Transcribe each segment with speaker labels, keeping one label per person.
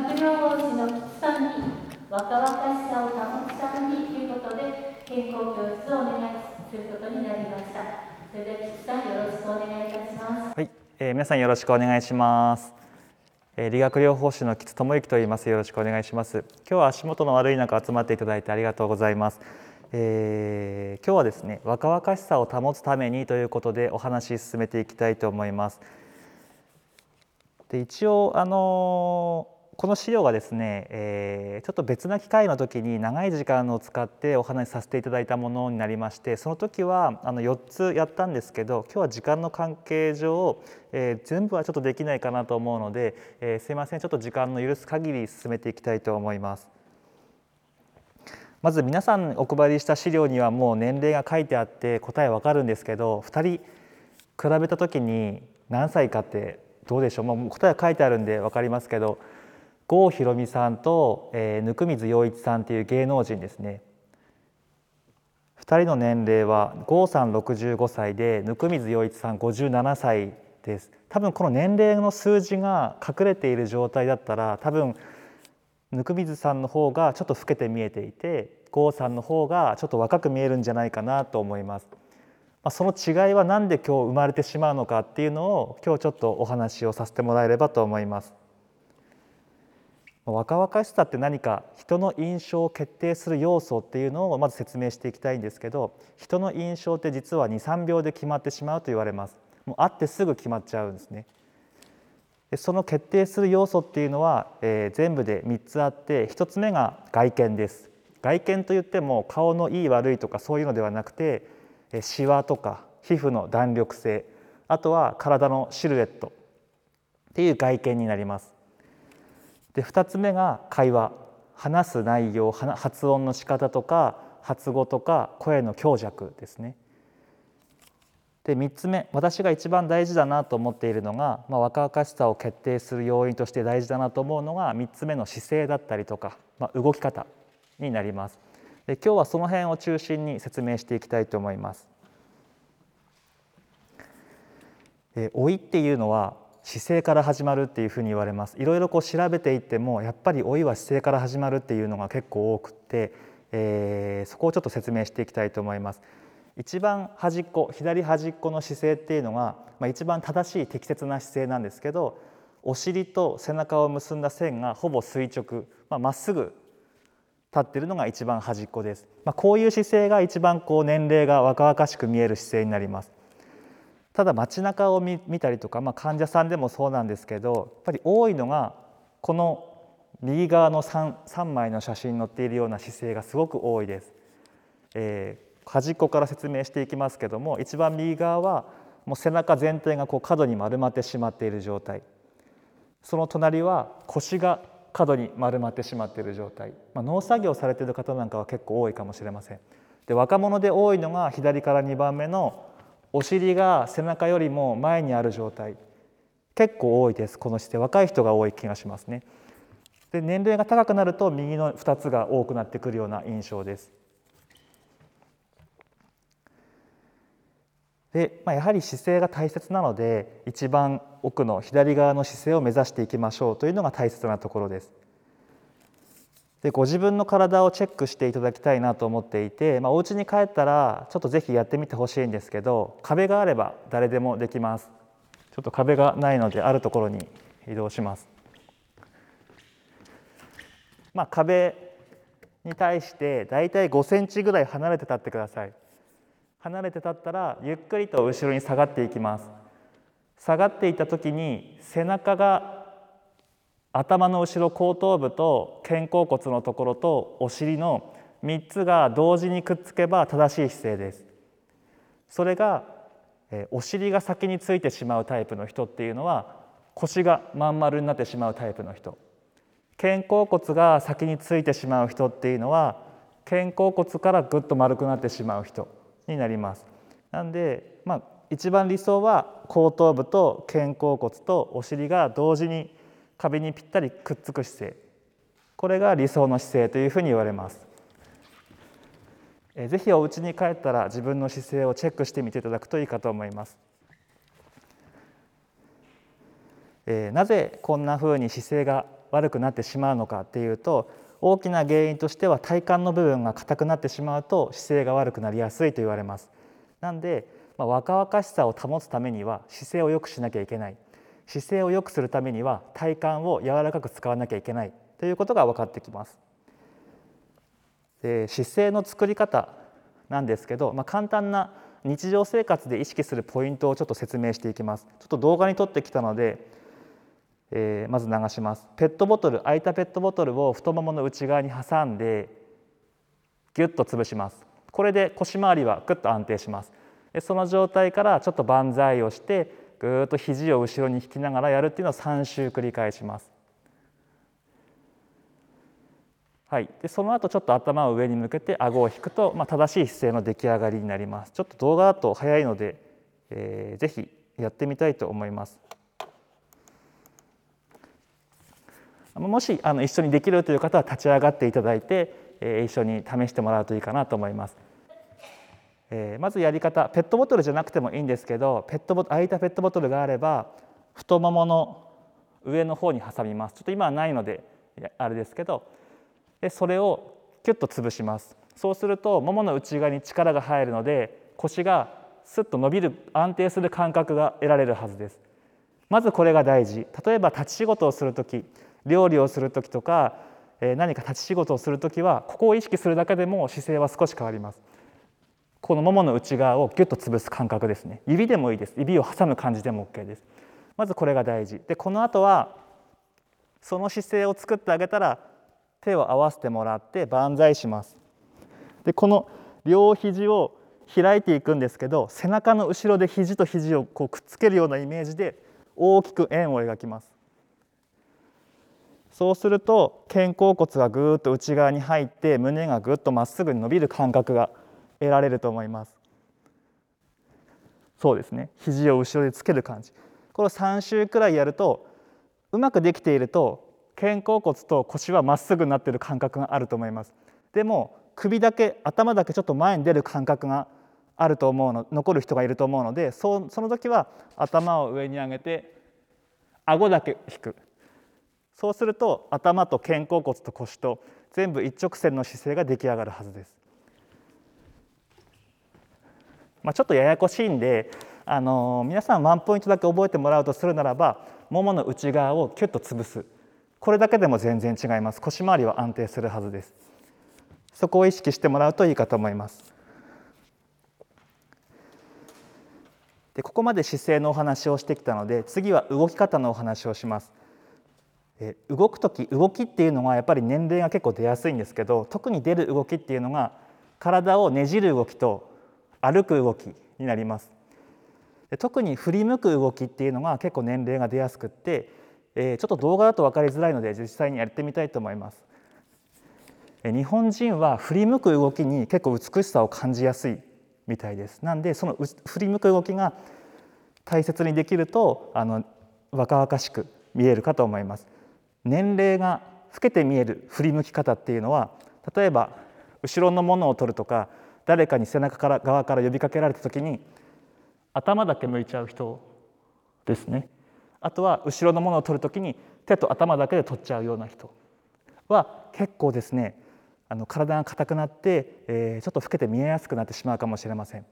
Speaker 1: 学療法士の菊さんに若々しさを保つためにということで健康教室をお願いすることになりました。それでは菊さんよろしくお願いいたします。
Speaker 2: はい、えー、皆さんよろしくお願いします。えー理学療法士の吉智之と言います。よろしくお願いします。今日は足元の悪い中集まっていただいてありがとうございます。えー今日はですね若々しさを保つためにということでお話し進めていきたいと思います。で一応あのーこの資料がですね、えーちょっと別な機会の時に長い時間を使ってお話しさせていただいたものになりましてその時はあの4つやったんですけど今日は時間の関係上、えー全部はちょっとできないかなと思うので、えーすいませんちょっと時間の許す限り進めていきたいと思います。まず皆さんお配りした資料にはもう年齢が書いてあって答えわかるんですけど2人比べた時に何歳かってどうでしょう、もう答えは書いてあるんで分かりますけど郷ひろみさんと、えー、温水洋一さんっていう芸能人ですね2人の年齢は郷さん65歳で温水洋一さん57歳です多分この年齢の数字が隠れている状態だったら多分温水さんの方がちょっと老けて見えていて郷さんの方がちょっと若く見えるんじゃないかなと思います。まその違いは何で今日生まれてしまうのかっていうのを今日ちょっとお話をさせてもらえればと思います。若々しさって何か人の印象を決定する要素っていうのをまず説明していきたいんですけど人の印象って実は23秒で決まってしまうと言われます。もう会ってすぐ決まっちゃうんですね。でその決定する要素っていうのは、えー全部で3つあって1つ目が外見です。外見といっても顔のいい悪いとかそういうのではなくてえーシワとか皮膚の弾力性あとは体のシルエットっていう外見になります。で2つ目が会話話す内容発音の仕方とか発語とか声の強弱ですね。で3つ目私が一番大事だなと思っているのが、まあ、若々しさを決定する要因として大事だなと思うのが3つ目の姿勢だったりとか、まあ、動き方になります。で今日はその辺を中心に説明していきたいと思います。え老いっていうのは姿勢から始まるっていうふうに言われます。いろいろこう調べていってもやっぱり老いは姿勢から始まるっていうのが結構多くて、えーそこをちょっと説明していきたいと思います。一番端っこ左端っこの姿勢っていうのが、まあ、一番正しい適切な姿勢なんですけどお尻と背中を結んだ線がほぼ垂直まあまっすぐ立ってるのが一番端っこです、まあ、こういう姿勢が一番こう年齢が若々しく見える姿勢になります。ただ街中を見見たりとか、まあ、患者さんでもそうなんですけどやっぱり多いのがこの右側の 3, 3枚の写真に載っているような姿勢がすごく多いです。えー端っこから説明していきますけども一番右側はもう背中全体がこう角に丸まってしまっている状態その隣は腰が角に丸まってしまっている状態、まあ、農作業されている方なんかは結構多いかもしれません。で若者で多いのが左から2番目のお尻が背中よりも前にある状態。結構多いです。この姿勢。若い人が多い気がしますね。で年齢が高くなると右の2つが多くなってくるような印象です。で、まあ、やはり姿勢が大切なので一番奥の左側の姿勢を目指していきましょうというのが大切なところです。でご自分の体をチェックしていただきたいなと思っていて、まあ、お家に帰ったらちょっとぜひやってみてほしいんですけど壁があれば誰でもできます。ちょっと壁がないのであるところに移動します。まあ壁に対してだいたい5センチぐらい離れて立ってください。離れて立ったらゆっくりと後ろに下がっていきます。下がっていった時に背中が頭の後ろ後頭部と肩甲骨のところとお尻の3つが同時にくっつけば正しい姿勢です。それが、お尻が先についてしまうタイプの人っていうのは腰がまん丸になってしまうタイプの人。肩甲骨が先についてしまう人っていうのは肩甲骨からぐっと丸くなってしまう人になります。なんでまあ一番理想は後頭部と肩甲骨とお尻が同時に壁にぴったりくっつく姿勢。これが理想の姿勢というふうに言われます。えーぜひお家に帰ったら自分の姿勢をチェックしてみていただくといいかと思います。えーなぜこんなふうに姿勢が悪くなってしまうのかっていうと大きな原因としては体幹の部分が硬くなってしまうと姿勢が悪くなりやすいと言われます。なんで、まあ、若々しさを保つためには姿勢を良くしなきゃいけない。姿勢を良くするためには体幹を柔らかく使わなきゃいけないということが分かってきます。で姿勢の作り方なんですけど、まあ、簡単な日常生活で意識するポイントをちょっと説明していきます。ちょっと動画に撮ってきたので、えー、まず流します。ペットボトル空いたペットボトルを太ももの内側に挟んでギュッと潰します。これで腰回りはぐっと安定します。でその状態からちょっと万歳をしてぐーっと肘を後ろに引きながらやるっていうのを3周繰り返します。はい、でその後ちょっと頭を上に向けて顎を引くと、まあ、正しい姿勢の出来上がりになります。ちょっと動画だと早いので、えー、ぜひやってみたいと思います。もしあの一緒にできるという方は立ち上がっていただいて、えー、一緒に試してもらうといいかなと思います、えー、まずやり方ペットボトルじゃなくてもいいんですけどペットボ空いたペットボトルがあれば太ももの上の方に挟みます。ちょっと今はないのであれですけどでそれをキュッと潰します。そうするとももの内側に力が入るので腰がスッと伸びる安定する感覚が得られるはずです。まずこれが大事。例えば立ち仕事をする時料理をする時とか何か立ち仕事をする時はここを意識するだけでも姿勢は少し変わります。このももの内側をギュッと潰す感覚ですね。指でもいいです。指を挟む感じでも OK です。まずこれが大事。でこの後はその姿勢を作ってあげたら手を合わせてもらって万歳します。でこの両肘を開いていくんですけど背中の後ろで肘と肘をこうくっつけるようなイメージで大きく円を描きます。そうすると肩甲骨がぐーっと内側に入って胸がぐっとまっすぐに伸びる感覚が得られると思います。そうですね。肘を後ろでつける感じ。これを3周くらいやるとうまくできていると肩甲骨と腰はまっすぐになっている感覚があると思います。でも首だけ頭だけちょっと前に出る感覚があると思うの残る人がいると思うのでそその時は頭を上に上げて顎だけ引く。そうすると頭と肩甲骨と腰と全部一直線の姿勢が出来上がるはずです。まあ、ちょっとややこしいんで、あの、皆さんワンポイントだけ覚えてもらうとするならばももの内側をキュッと潰す。これだけでも全然違います。腰回りは安定するはずです。そこを意識してもらうといいかと思います。でここまで姿勢のお話をしてきたので次は動き方のお話をします。え動く時動きっていうのはやっぱり年齢が結構出やすいんですけど特に出る動きっていうのが体をねじる動きと歩く動きになりますで特に振り向く動きっていうのが結構年齢が出やすくってえちょっと動画だと分かりづらいので実際にやってみたいと思います。日本人は振り向く動きに結構美しさを感じやすいみたいです。なんでその振り向く動きが大切にできるとあの若々しく見えるかと思います。年齢が老けて見える振り向き方っていうのは例えば後ろのものを取るとか誰かに背中から側から呼びかけられた時に頭だけ向いちゃう人ですね。あとは後ろのものを取る時に手と頭だけで取っちゃうような人は結構ですねあの体が硬くなって、えー、ちょっと老けて見えやすくなってしまうかもしれません。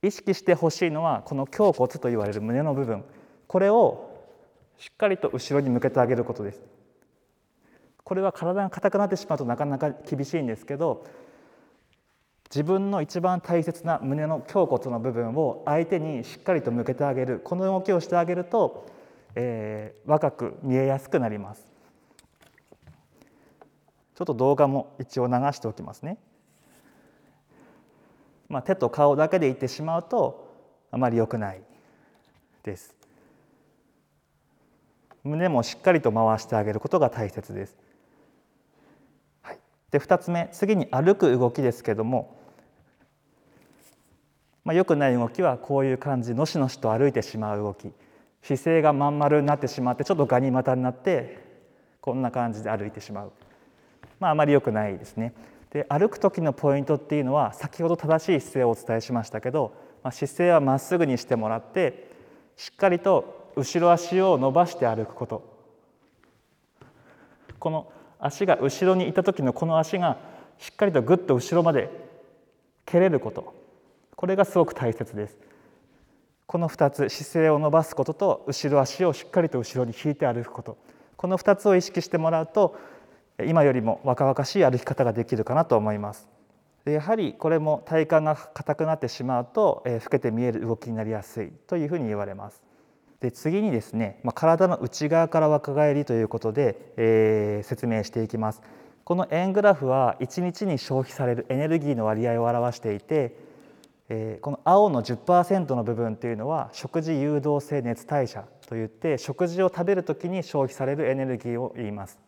Speaker 2: 意識してほしいのはこの胸骨と言われる胸の部分。これをしっかりと後ろに向けてあげることです。これは体が硬くなってしまうとなかなか厳しいんですけど自分の一番大切な胸の胸骨の部分を相手にしっかりと向けてあげる。この動きをしてあげるとえー、若く見えやすくなります。ちょっと動画も一応流しておきますね、まあ、手と顔だけでいってしまうとあまり良くないです。胸もしっかりと回してあげることが大切です、はい、で2つ目次に歩く動きですけどもまあ、良くない動きはこういう感じのしのしと歩いてしまう動き。姿勢がまん丸になってしまってちょっとガニ股になってこんな感じで歩いてしまう、まあ、あまり良くないですね。で歩く時のポイントっていうのは先ほど正しい姿勢をお伝えしましたけど、まあ、姿勢はまっすぐにしてもらってしっかりと後ろ足を伸ばして歩くこと。この足が後ろにいた時のこの足がしっかりとぐっと後ろまで蹴れること。これがすごく大切です。この2つ姿勢を伸ばすことと後ろ足をしっかりと後ろに引いて歩くこと。この2つを意識してもらうと今よりも若々しい歩き方ができるかなと思います。やはりこれも体幹が硬くなってしまうと、えー、老けて見える動きになりやすいというふうに言われます。で次にですね、まあ、体の内側から若返りということで、えー、説明していきます。この円グラフは1日に消費されるエネルギーの割合を表していて、え、この青の10%の部分というのは食事誘導性熱代謝といって食事を食べる時に消費されるエネルギーを言います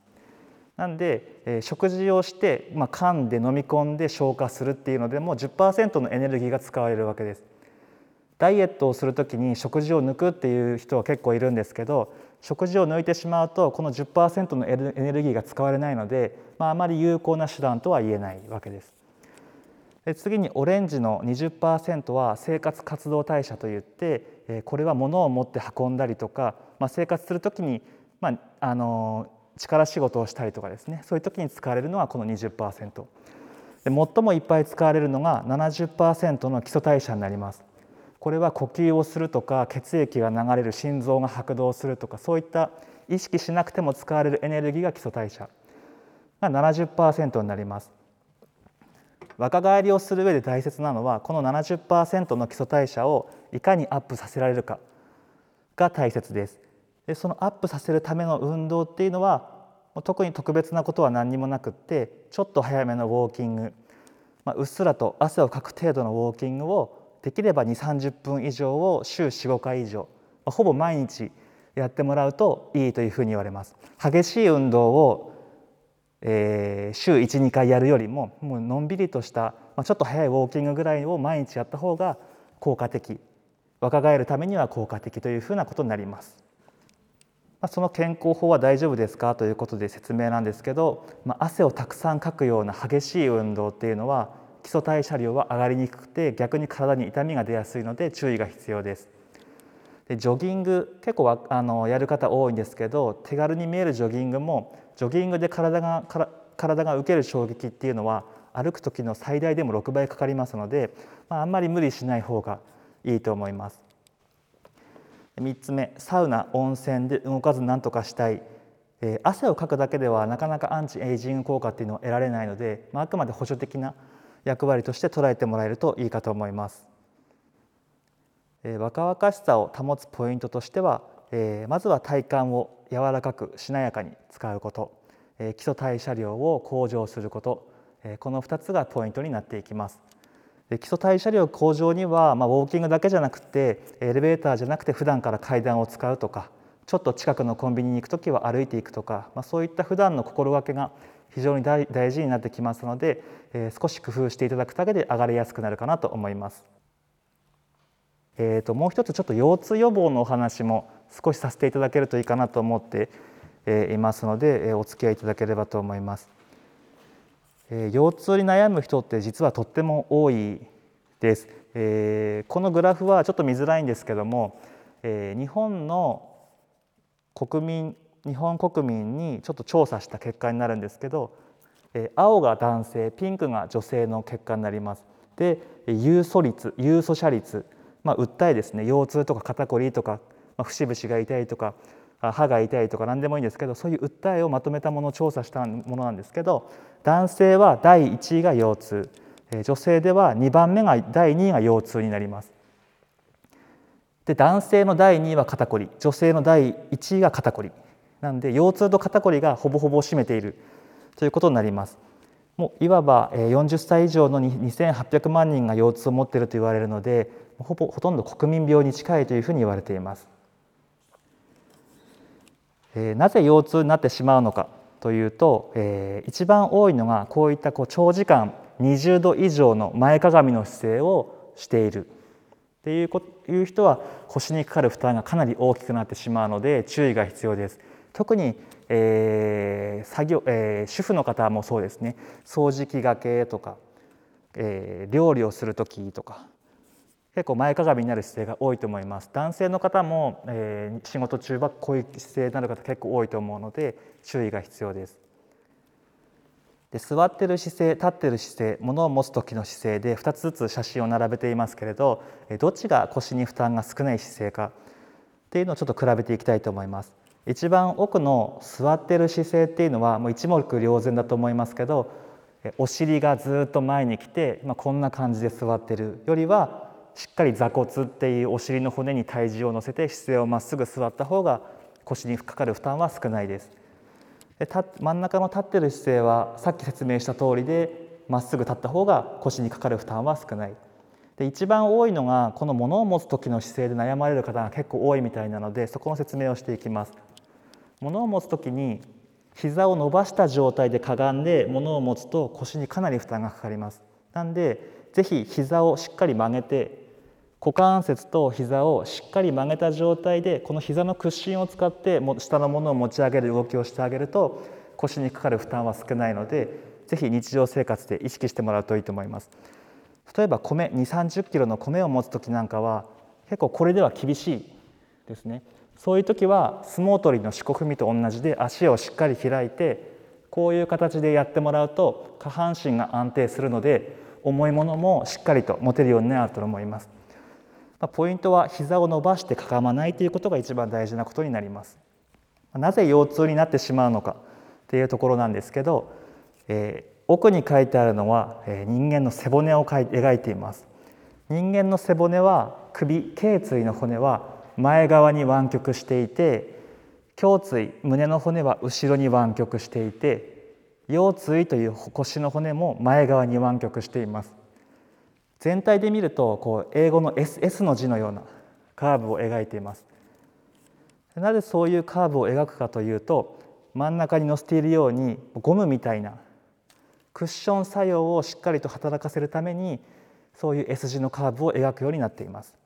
Speaker 2: なんで、え、食事をして、まあ、噛んで飲み込んで消化するっていうのでも10%のエネルギーが使われるわけですダイエットをする時に食事を抜くっていう人は結構いるんですけど食事を抜いてしまうとこの10%のエネルギーが使われないので、まあ、あまり有効な手段とは言えないわけです。次にオレンジの20%は生活活動代謝といってこれは物を持って運んだりとか、まあ、生活する時に、まあ、あの力仕事をしたりとかですねそういう時に使われるのはこの20%で最もいっぱい使われるのが70%の基礎代謝になります。これは呼吸をするとか血液が流れる心臓が拍動するとかそういった意識しなくても使われるエネルギーが基礎代謝が70%になります。若返りをする上で大切なのはこの70%の基礎代謝をいかにアップさせられるかが大切です。でそのアップさせるための運動っていうのは特に特別なことは何にもなくってちょっと早めのウォーキング、まあ、うっすらと汗をかく程度のウォーキングをできれば2 3 0分以上を週45回以上まあほぼ毎日やってもらうといいというふうに言われます激しい運動を、えー、週12回やるよりももうのんびりとした、まあ、ちょっと早いウォーキングぐらいを毎日やった方が効果的若返るためには効果的というふうなことになります。まあ、その健康法は大丈夫ですか？ということで説明なんですけど、まあ、汗をたくさんかくような激しい運動っていうのは基礎代謝量は上がりにくくて逆に体に痛みが出やすいので注意が必要です。でジョギング結構あのやる方多いんですけど手軽に見えるジョギングもジョギングで体が体が受ける衝撃っていうのは歩く時の最大でも6倍かかりますので、まあ、あんまり無理しない方がいいと思います。3つ目サウナ温泉で動かず何とかしたい、えー、汗をかくだけではなかなかアンチエイジング効果っていうのを得られないので、まあ、あくまで補助的な役割として捉えてもらえるといいかと思います。えー、若々しさを保つポイントとしては、えー、まずは体幹を柔らかくしなやかに使うこと、えー、基礎代謝量を向上すること、えー、この2つがポイントになっていきます。で基礎代謝量向上には、まあ、ウォーキングだけじゃなくてエレベーターじゃなくて普段から階段を使うとかちょっと近くのコンビニに行く時は歩いていくとか、まあ、そういった普段の心がけが非常に大事になってきますので、えー、少し工夫していただくだけで上がりやすくなるかなと思います。えーと、もう一つちょっと腰痛予防のお話も少しさせていただけるといいかなと思って、え、いますので、え、お付き合いいただければと思います。え、腰痛に悩む人って実はとっても多いです。え、このグラフはちょっと見づらいんですけども、え、日本の国民日本国民にちょっと調査した結果になるんですけど、え青が男性ピンクが女性の結果になります。で有素率有素者率、まあ、訴えですね腰痛とか肩こりとか、まあ、節々が痛いとか歯が痛いとか何でもいいんですけどそういう訴えをまとめたものを調査したものなんですけど男性は第1位が腰痛女性では2番目が第2位が腰痛になります。で男性の第2位は肩こり女性の第1位が肩こりなんで腰痛と肩こりがほぼほぼ占めているということになります。もういわば40歳以上の2800万人が腰痛を持っていると言われるのでほぼほとんど国民病に近いというふうに言われています。えなぜ腰痛になってしまうのかというと、えー、一番多いのがこういったこう長時間20度以上の前かがみの姿勢をしているっていうこいう人は腰にかかる負担がかなり大きくなってしまうので注意が必要です。特に、えー作業えー、主婦の方もそうですね掃除機がけとか、えー、料理をする時とか、結構前かがみになる姿勢が多いと思います。男性の方も、えー、仕事中はこういう姿勢になる方結構多いと思うので注意が必要です。で座ってる姿勢立ってる姿勢物を持つ時の姿勢で2つずつ写真を並べていますけれどどっちが腰に負担が少ない姿勢かっていうのをちょっと比べていきたいと思います。一番奥の座ってる姿勢っていうのはもう一目瞭然だと思いますけどお尻がずっと前に来て、まあ、こんな感じで座ってるよりはしっかり座骨っていうお尻の骨に体重を乗せて姿勢をまっすぐ座った方が腰にかかる負担は少ないです。で真ん中の立ってる姿勢はさっき説明した通りでまっすぐ立った方が腰にかかる負担は少ない。で一番多いのがこの物を持つ時の姿勢で悩まれる方が結構多いみたいなのでそこの説明をしていきます。物を持つ時に膝を伸ばした状態でかがんで物を持つと腰にかなり負担がかかります。なんでぜひ膝をしっかり曲げて股関節と膝をしっかり曲げた状態でこの膝の屈伸を使って下のものを持ち上げる動きをしてあげると腰にかかる負担は少ないのでぜひ日常生活で意識してもらうといいと思います。例えば米2 3 0キロの米を持つ時なんかは結構これでは厳しいですねそういう時は相撲取りの四股踏みと同じで足をしっかり開いてこういう形でやってもらうと下半身が安定するので重いものもしっかりと持てるようになると思います。まポイントは膝を伸ばしてかがまないということが一番大事なことになります。なぜ腰痛になってしまうのかっていうところなんですけど、えー、奥に書いてあるのは、えー、人間の背骨を描いています。人間の背骨は首頸椎の骨は前側に湾曲していて胸椎胸の骨は後ろに湾曲していて腰椎という腰の骨も前側に湾曲しています。全体で見るとこう英語の S, S の字のようなカーブを描いています。なぜそういうカーブを描くかというと真ん中に載せているようにゴムみたいなクッション作用をしっかりと働かせるためにそういう S 字のカーブを描くようになっています。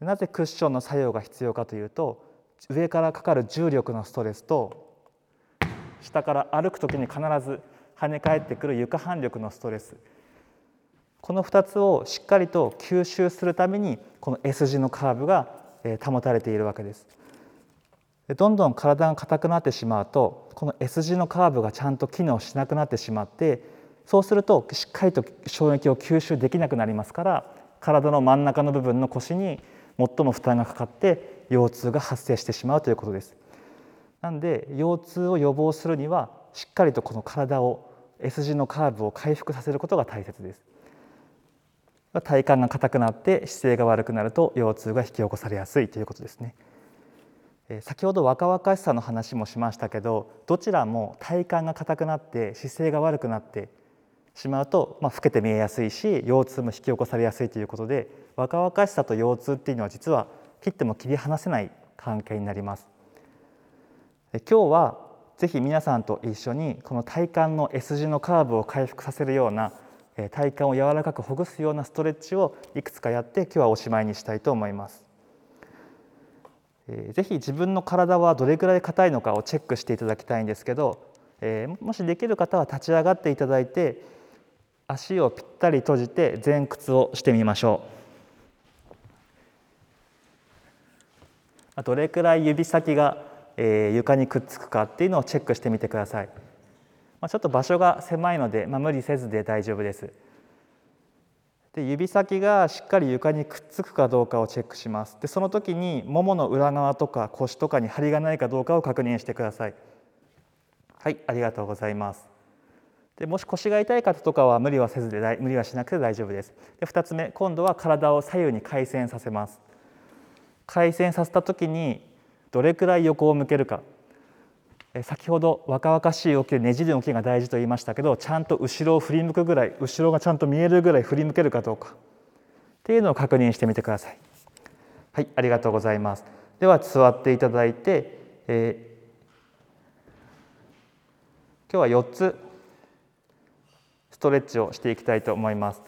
Speaker 2: なぜクッションの作用が必要かというと上からかかる重力のストレスと下から歩く時に必ず跳ね返ってくる床反力のストレス。この2つをしっかりと吸収するためにこの S 字のカーブが保たれているわけです。どんどん体が硬くなってしまうとこの S 字のカーブがちゃんと機能しなくなってしまってそうするとしっかりと衝撃を吸収できなくなりますから体の真ん中の部分の腰に最も負担がかかって腰痛が発生してしまうということです。なんで腰痛を予防するにはしっかりとこの体を S 字のカーブを回復させることが大切です。体幹が硬くなって姿勢が悪くなると腰痛が引き起こされやすいということですね。先ほど若々しさの話もしましたけどどちらも体幹が硬くなって姿勢が悪くなってしまうと、まあ、老けて見えやすいし腰痛も引き起こされやすいということで若々しさと腰痛っていうのは実は切っても切り離せない関係になります。今日はぜひ皆さんと一緒にこの体幹の S 字のカーブを回復させるような体幹を柔らかくほぐすようなストレッチをいくつかやって今日はおしまいにしたいと思います。ぜひ自分の体はどれくらい硬いのかをチェックしていただきたいんですけどもしできる方は立ち上がっていただいて足をぴったり閉じて前屈をしてみましょう。どれくらい指先が床にくっつくかっていうのをチェックしてみてください。まあ、ちょっと場所が狭いので、まあ、無理せずで大丈夫です。で指先がしっかり床にくっつくかどうかをチェックします。でその時にももの裏側とか腰とかに張りがないかどうかを確認してください。はいありがとうございます。でもし腰が痛い方とかは無理はせずで無理はしなくて大丈夫です。で2つ目今度は体を左右に回旋させます。回旋させた時にどれくらい横を向けるか先ほど若々しい動きでねじる動きが大事と言いましたけどちゃんと後ろを振り向くぐらい後ろがちゃんと見えるぐらい振り向けるかどうかっていうのを確認してみてください。はいありがとうございます。では座っていただいて、えー、今日は4つストレッチをしていきたいと思います。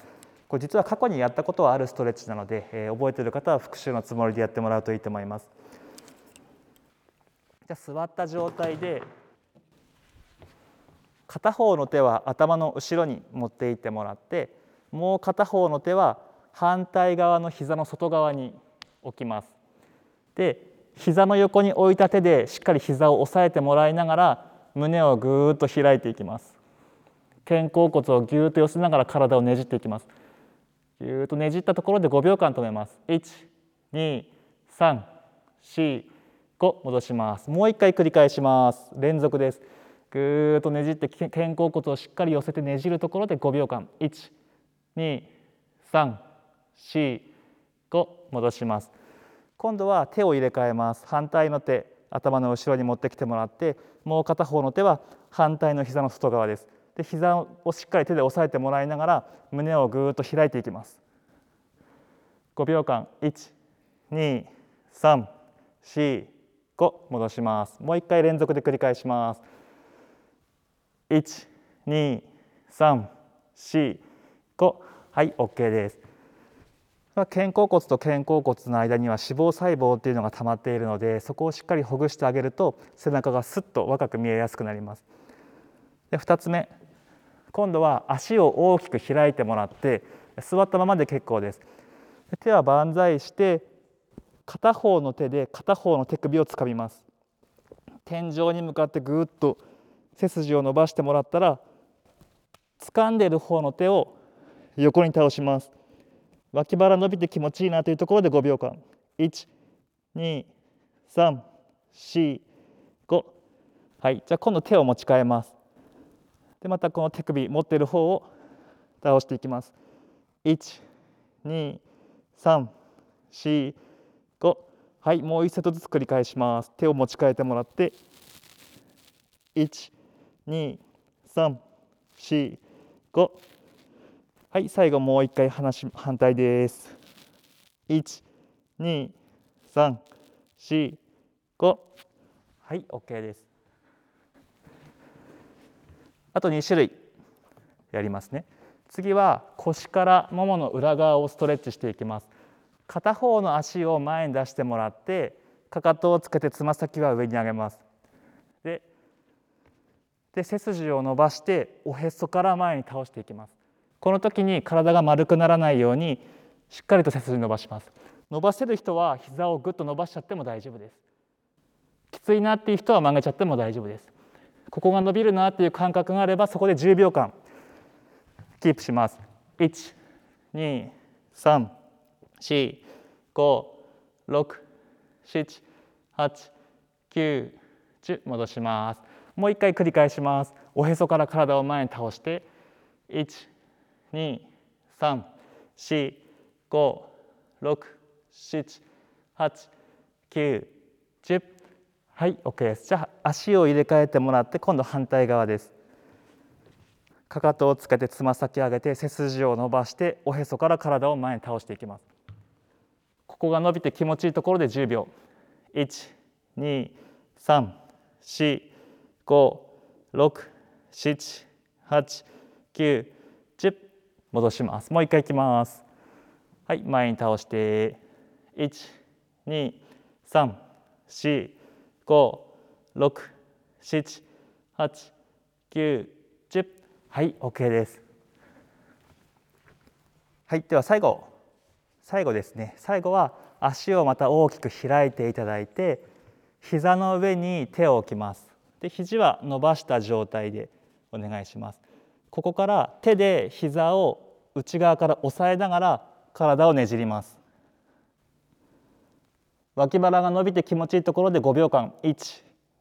Speaker 2: これ実は過去にやったことはあるストレッチなので、えー、覚えている方は復習のつもりでやってもらうといいと思います。じゃ座った状態で片方の手は頭の後ろに持っていってもらってもう片方の手は反対側の膝の外側に置きます。で膝の横に置いた手でしっかり膝を押さえてもらいながら胸をぐーっと開いていきます。肩甲骨をぎゅーっと寄せながら体をねじっていきます。ぎゅーっとねじったところで5秒間止めます。1、2、3、4 12345戻します。もう一回繰り返します。連続です。ぐーっとねじって肩甲骨をしっかり寄せてねじるところで5秒間。12345戻します。今度は手を入れ替えます。反対の手頭の後ろに持ってきてもらってもう片方の手は反対の膝の外側です。で膝をしっかり手で押さえてもらいながら胸をぐーっと開いていきます。5秒間。5戻します。もう一回連続で繰り返します。12345はい OK です。肩甲骨と肩甲骨の間には脂肪細胞っていうのが溜まっているのでそこをしっかりほぐしてあげると背中がスッと若く見えやすくなります。で2つ目。今度は足を大きく開いてもらって座ったままで結構です。手は万歳して片方の手で片方の手首をつかみます。天井に向かってぐっと背筋を伸ばしてもらったら掴んでいる方の手を横に倒します。脇腹伸びて気持ちいいなというところで5秒間12345はい。じゃあ今度手を持ち替えます。でまたこの手首持っている方を倒していきます。12345はいもう1セットずつ繰り返します。手を持ち替えてもらって。12345はい最後もう一回話反対です。1234はい OK です。あと2種類やりますね。次は腰からももの裏側をストレッチしていきます。片方の足を前に出してもらってかかとをつけてつま先は上に上げます。でで背筋を伸ばしておへそから前に倒していきます。この時に体が丸くならないようにしっかりと背筋伸ばします。伸ばせる人は膝をぐっと伸ばしちゃっても大丈夫です。きついなっていう人は曲げちゃっても大丈夫です。ここが伸びるなっていう感覚があればそこで10秒間キープします。1 2 3 4 5 6 7 8 9 10戻します。もう一回繰り返します。おへそから体を前に倒して1 2 3 4 5 6 7 8 9 10はい OK です。じゃあ足を入れ替えてもらって今度反対側です。かかとをつけてつま先上げて背筋を伸ばしておへそから体を前に倒していきます。ここが伸びて気持ちいいところで10秒。1 2 3 4 5 6 7 8 9 10戻します。もう一回いきます。はい前に倒して。1 2 3 4 5 6 7 8 9 10はい OK です。はいでは最後。最後ですね。最後は足をまた大きく開いていただいて膝の上に手を置きます。で肘は伸ばした状態でお願いします。ここから手で膝を内側から押さえながら体をねじります。脇腹が伸びて気持ちいいところで5秒間。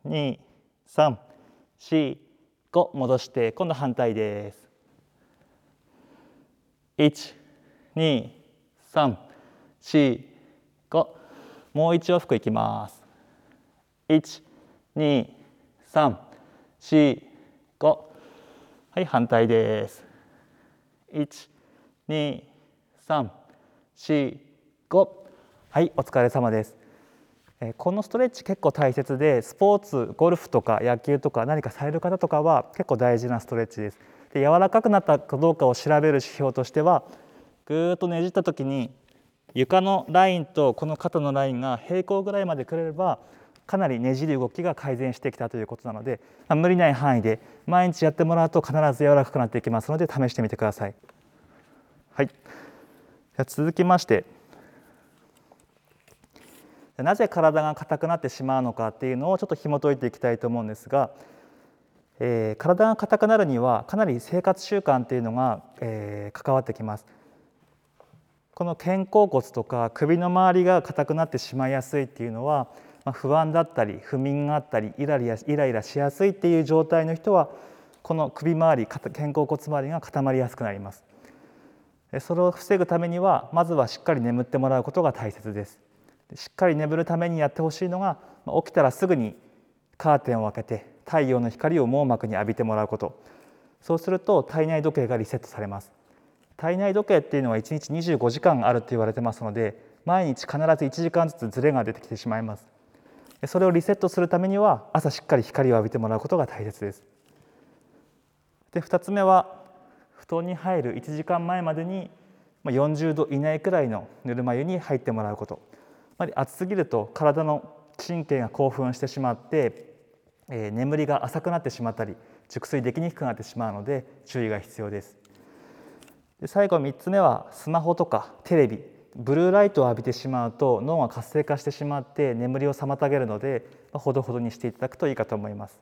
Speaker 2: 12345戻して今度反対です。12345もう一往復いきます。12345はい反対です。12345はいお疲れ様です。このストレッチ結構大切でスポーツゴルフとか野球とか何かされる方とかは結構大事なストレッチです。で柔らかくなったかどうかを調べる指標としてはぐっとねじった時に床のラインとこの肩のラインが平行ぐらいまでくれればかなりねじる動きが改善してきたということなので、まあ、無理ない範囲で毎日やってもらうと必ず柔らかくなっていきますので試してみてください。はい続きましてなぜ体が硬くなってしまうのかっていうのをちょっと紐解いていきたいと思うんですが、えー、体が硬くなるにはかなり生活習慣っていうのが、えー、関わってきます。この肩甲骨とか首の周りが硬くなってしまいやすいっていうのは、まあ、不安だったり不眠があったりイライライライラしやすいっていう状態の人はこの首周り肩甲骨周りが固まりやすくなります。それを防ぐためにはまずはしっかり眠ってもらうことが大切です。しっかり眠るためにやってほしいのが起きたらすぐにカーテンを開けて太陽の光を網膜に浴びてもらうこと。そうすると体内時計がリセットされます。体内時計っていうのは1日25時間あるって言われてますので毎日必ず1時間ずつズレが出てきてしまいます。それをリセットするためには朝しっかり光を浴びてもらうことが大切です。で2つ目は布団に入る1時間前までに40度以内くらいのぬるま湯に入ってもらうこと。暑すぎると体の神経が興奮してしまって、えー、眠りが浅くなってしまったり熟睡できにくくなってしまうので注意が必要です。で最後3つ目はスマホとかテレビ。ブルーライトを浴びてしまうと脳が活性化してしまって眠りを妨げるので、ほどほどにしていただくといいかと思います。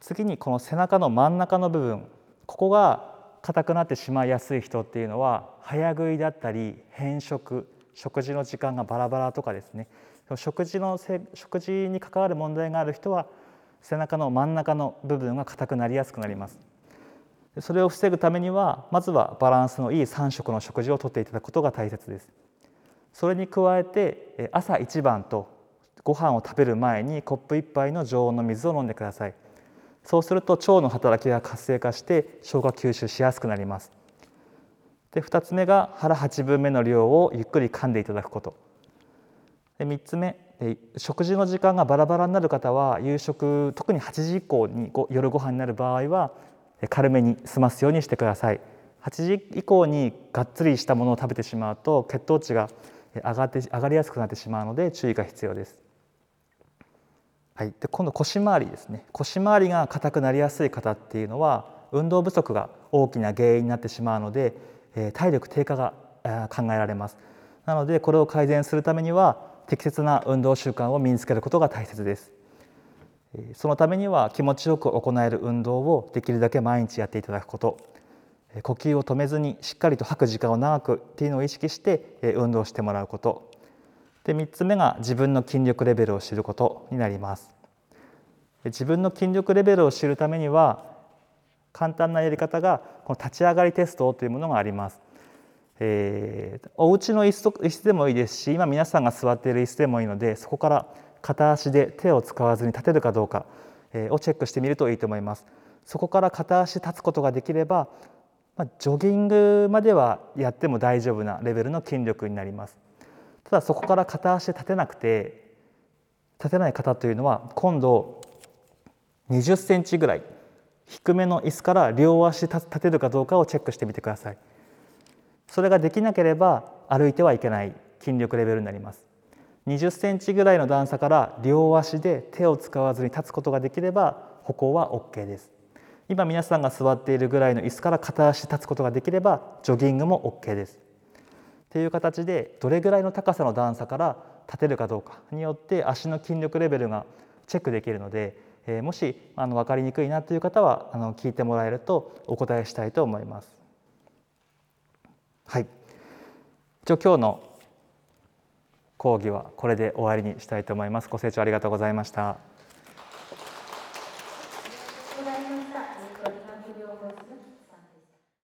Speaker 2: 次にこの背中の真ん中の部分。ここが硬くなってしまいやすい人っていうのは早食いだったり偏食。食事の時間がバラバラとかですね。食事のせ食事に関わる問題がある人は背中の真ん中の部分が硬くなりやすくなります。それを防ぐためにはまずはバランスのいい3食の食事をとっていただくことが大切です。それに加えて朝一番とご飯を食べる前にコップ1杯の常温の水を飲んでください。そうすると腸の働きが活性化して消化吸収しやすくなります。で2つ目が腹8分目の量をゆっくり噛んでいただくこと。で3つ目食事の時間がバラバラになる方は夕食特に8時以降に夜ご飯になる場合は軽めに済ますようにしてください。8時以降にがっつりしたものを食べてしまうと血糖値が上がって上がりやすくなってしまうので注意が必要です。はい、で今度腰回りですね。腰回りが硬くなりやすい方っていうのは運動不足が大きな原因になってしまうので、え、体力低下が考えられます。なのでこれを改善するためには適切な運動習慣を身につけることが大切です。そのためには気持ちよく行える運動をできるだけ毎日やっていただくこと。呼吸を止めずにしっかりと吐く時間を長くっていうのを意識して運動してもらうこと。で3つ目が自分の筋力レベルを知ることになります。自分の筋力レベルを知るためには簡単なやり方がこの立ち上がりテストというものがあります、えー、お家の椅子椅子でもいいですし今皆さんが座っている椅子でもいいのでそこから片足で手を使わずに立てるかどうかをチェックしてみるといいと思います。そこから片足立つことができれば、まあ、ジョギングまではやっても大丈夫なレベルの筋力になります。ただそこから片足立てなくて立てない方というのは今度20センチぐらい低めの椅子から両足立てるかどうかをチェックしてみてください。それができなければ歩いてはいけない筋力レベルになります。20センチぐらいの段差から両足で手を使わずに立つことができれば歩行は OK です。今皆さんが座っているぐらいの椅子から片足立つことができればジョギングも OK です。っていう形でどれぐらいの高さの段差から立てるかどうかによって足の筋力レベルがチェックできるので、えー、もしあの分かりにくいなという方はあの聞いてもらえるとお答えしたいと思います。はい、一応今日の講義はこれで終わりにしたいと思います。ご清聴
Speaker 1: ありがとうございました。